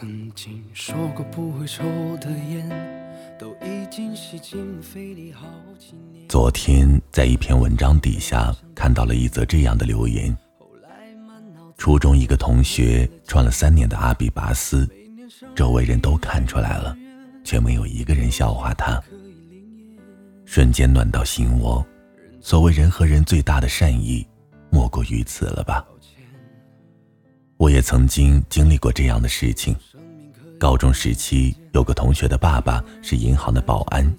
曾经说过不会抽的烟，都已经吸进肺里好几年。昨天在一篇文章底下看到了一则这样的留言：初中一个同学穿了三年的阿比拔斯，周围人都看出来了，却没有一个人笑话他。瞬间暖到心窝。所谓人和人最大的善意，莫过于此了吧？我也曾经经历过这样的事情。高中时期，有个同学的爸爸是银行的保安，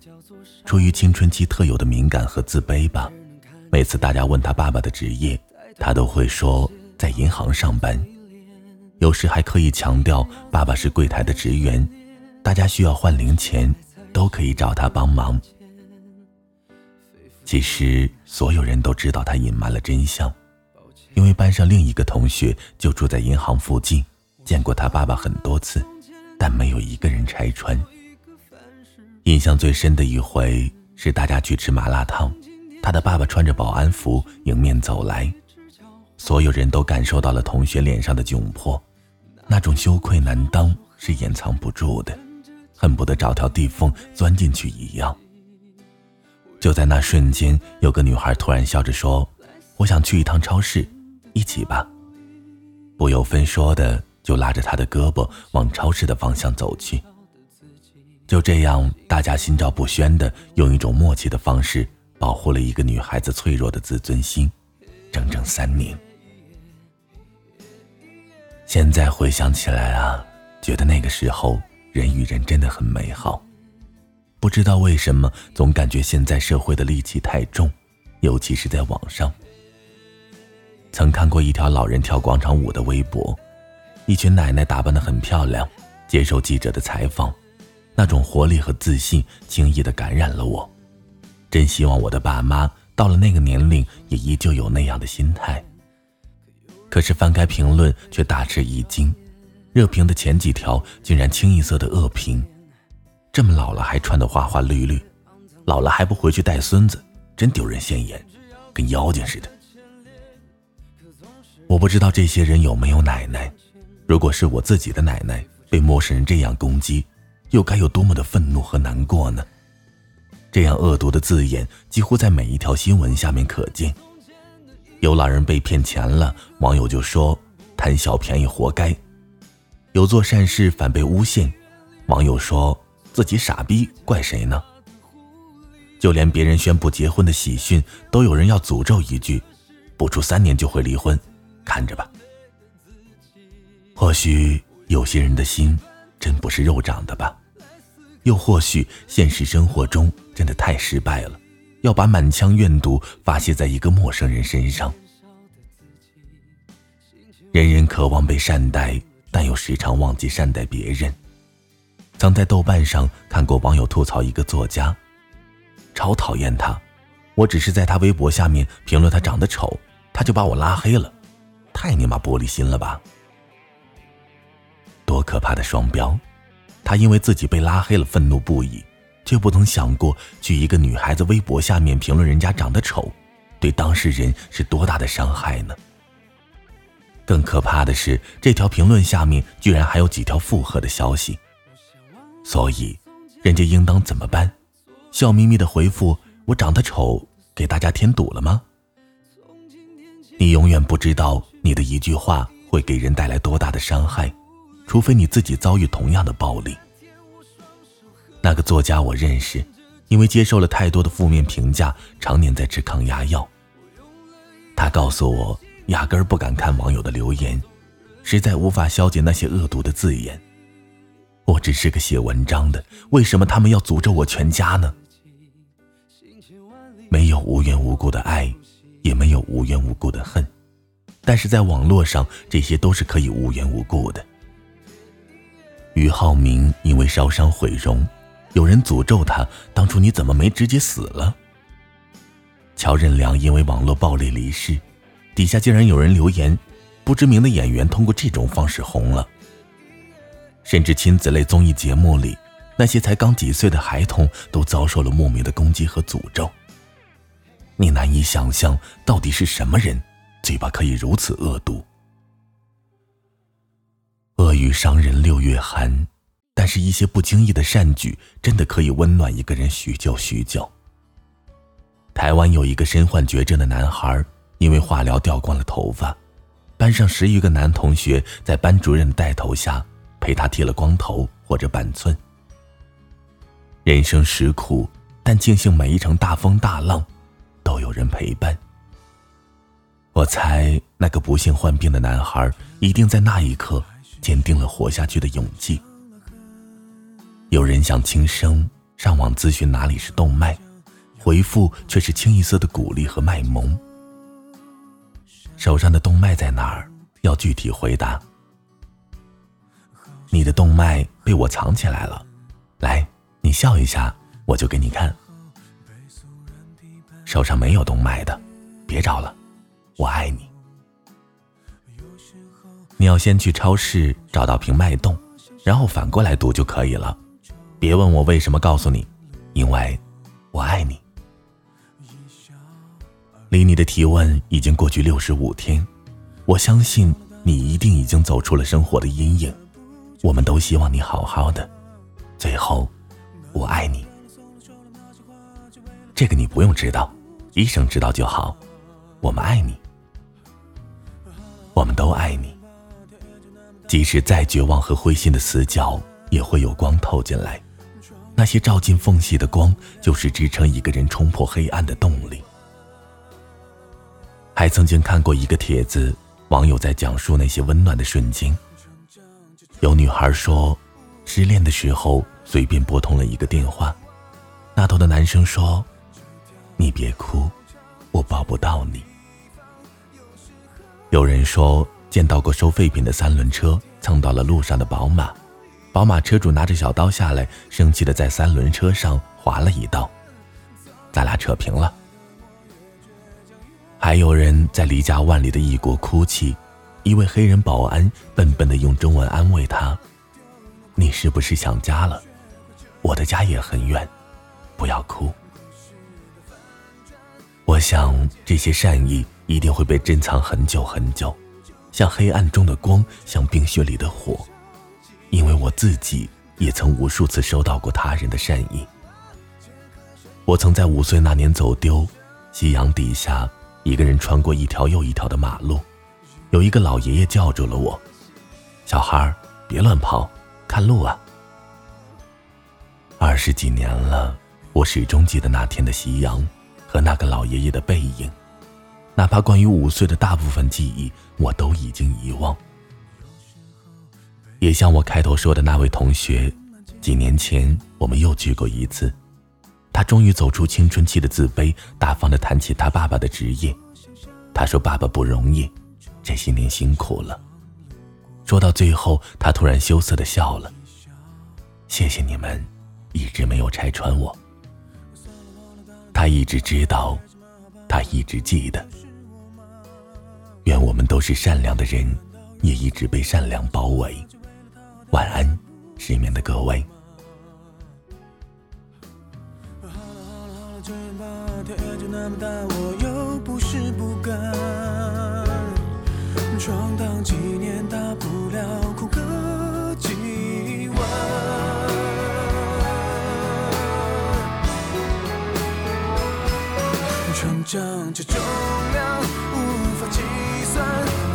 出于青春期特有的敏感和自卑吧，每次大家问他爸爸的职业，他都会说在银行上班，有时还刻意强调爸爸是柜台的职员，大家需要换零钱，都可以找他帮忙。其实所有人都知道他隐瞒了真相，因为班上另一个同学就住在银行附近，见过他爸爸很多次，但没有一个人拆穿。印象最深的一回是大家去吃麻辣烫，他的爸爸穿着保安服迎面走来，所有人都感受到了同学脸上的窘迫，那种羞愧难当是掩藏不住的，恨不得找条地缝钻进去一样。就在那瞬间，有个女孩突然笑着说：“我想去一趟超市，一起吧。”不由分说的就拉着她的胳膊往超市的方向走去。就这样，大家心照不宣的用一种默契的方式保护了一个女孩子脆弱的自尊心，整整三年。现在回想起来啊，觉得那个时候人与人真的很美好。不知道为什么，总感觉现在社会的戾气太重，尤其是在网上。曾看过一条老人跳广场舞的微博，一群奶奶打扮得很漂亮，接受记者的采访，那种活力和自信轻易地感染了我。真希望我的爸妈到了那个年龄也依旧有那样的心态。可是翻开评论却大吃一惊，热评的前几条竟然清一色的恶评。这么老了还穿得花花绿绿，老了还不回去带孙子，真丢人现眼，跟妖精似的。我不知道这些人有没有奶奶，如果是我自己的奶奶被陌生人这样攻击，又该有多么的愤怒和难过呢？这样恶毒的字眼几乎在每一条新闻下面可见。有老人被骗钱了，网友就说贪小便宜活该；有做善事反被诬陷，网友说。自己傻逼，怪谁呢？就连别人宣布结婚的喜讯，都有人要诅咒一句：“不出三年就会离婚，看着吧。”或许有些人的心真不是肉长的吧，又或许现实生活中真的太失败了，要把满腔怨毒发泄在一个陌生人身上。人人渴望被善待，但又时常忘记善待别人。曾在豆瓣上看过网友吐槽一个作家，超讨厌他，我只是在他微博下面评论他长得丑，他就把我拉黑了，太尼玛玻璃心了吧！多可怕的双标！他因为自己被拉黑了愤怒不已，却不曾想过去一个女孩子微博下面评论人家长得丑，对当事人是多大的伤害呢？更可怕的是，这条评论下面居然还有几条附和的消息。所以，人家应当怎么办？笑眯眯的回复：“我长得丑，给大家添堵了吗？”你永远不知道你的一句话会给人带来多大的伤害，除非你自己遭遇同样的暴力。那个作家我认识，因为接受了太多的负面评价，常年在吃抗压药。他告诉我，压根儿不敢看网友的留言，实在无法消解那些恶毒的字眼。我只是个写文章的，为什么他们要诅咒我全家呢？没有无缘无故的爱，也没有无缘无故的恨，但是在网络上，这些都是可以无缘无故的。俞灏明因为烧伤毁容，有人诅咒他当初你怎么没直接死了？乔任梁因为网络暴力离世，底下竟然有人留言，不知名的演员通过这种方式红了。甚至亲子类综艺节目里，那些才刚几岁的孩童都遭受了莫名的攻击和诅咒。你难以想象，到底是什么人，嘴巴可以如此恶毒？恶语伤人六月寒，但是一些不经意的善举，真的可以温暖一个人许久许久。台湾有一个身患绝症的男孩，因为化疗掉光了头发，班上十余个男同学在班主任带头下陪他剃了光头或者板寸。人生实苦，但庆幸每一场大风大浪，都有人陪伴。我猜那个不幸患病的男孩，一定在那一刻坚定了活下去的勇气。有人想轻生，上网咨询哪里是动脉。回复却是清一色的鼓励和卖萌。手上的动脉在哪儿？要具体回答。你的动脉被我藏起来了，来，你笑一下，我就给你看。手上没有动脉的，别找了，我爱你。你要先去超市找到瓶脉动，然后反过来读就可以了。别问我为什么告诉你，因为我爱你。离你的提问已经过去六十五天，我相信你一定已经走出了生活的阴影。我们都希望你好好的。最后，我爱你。这个你不用知道，医生知道就好。我们爱你，们都爱你。即使再绝望和灰心的死角，也会有光透进来。那些照进缝隙的光，就是支撑一个人冲破黑暗的动力。还曾经看过一个帖子，网友在讲述那些温暖的瞬间。有女孩说，失恋的时候随便拨通了一个电话，那头的男生说：“你别哭，我抱不到你。”有人说见到过收废品的三轮车蹭到了路上的宝马，宝马车主拿着小刀下来，生气的在三轮车上划了一刀，咱俩扯平了。还有人在离家万里的异国哭泣，一位黑人保安笨笨的用中文安慰他：“你是不是想家了？我的家也很远，不要哭。”我想这些善意一定会被珍藏很久很久，像黑暗中的光，像冰雪里的火，因为我自己也曾无数次收到过他人的善意。我曾在五岁那年走丢，夕阳底下。一个人穿过一条又一条的马路，有一个老爷爷叫住了我：“小孩别乱跑，看路啊！”二十几年了，我始终记得那天的夕阳和那个老爷爷的背影，哪怕关于五岁的大部分记忆，我都已经遗忘。也像我开头说的那位同学，几年前我们又聚过一次。他终于走出青春期的自卑，大方的谈起他爸爸的职业。他说：“爸爸不容易，这些年辛苦了。”说到最后，他突然羞涩的笑了。谢谢你们，一直没有拆穿我。他一直知道，他一直记得。愿我们都是善良的人，也一直被善良包围。晚安，失眠的各位。闯荡几年，大不了哭个几晚。成长这重量 sun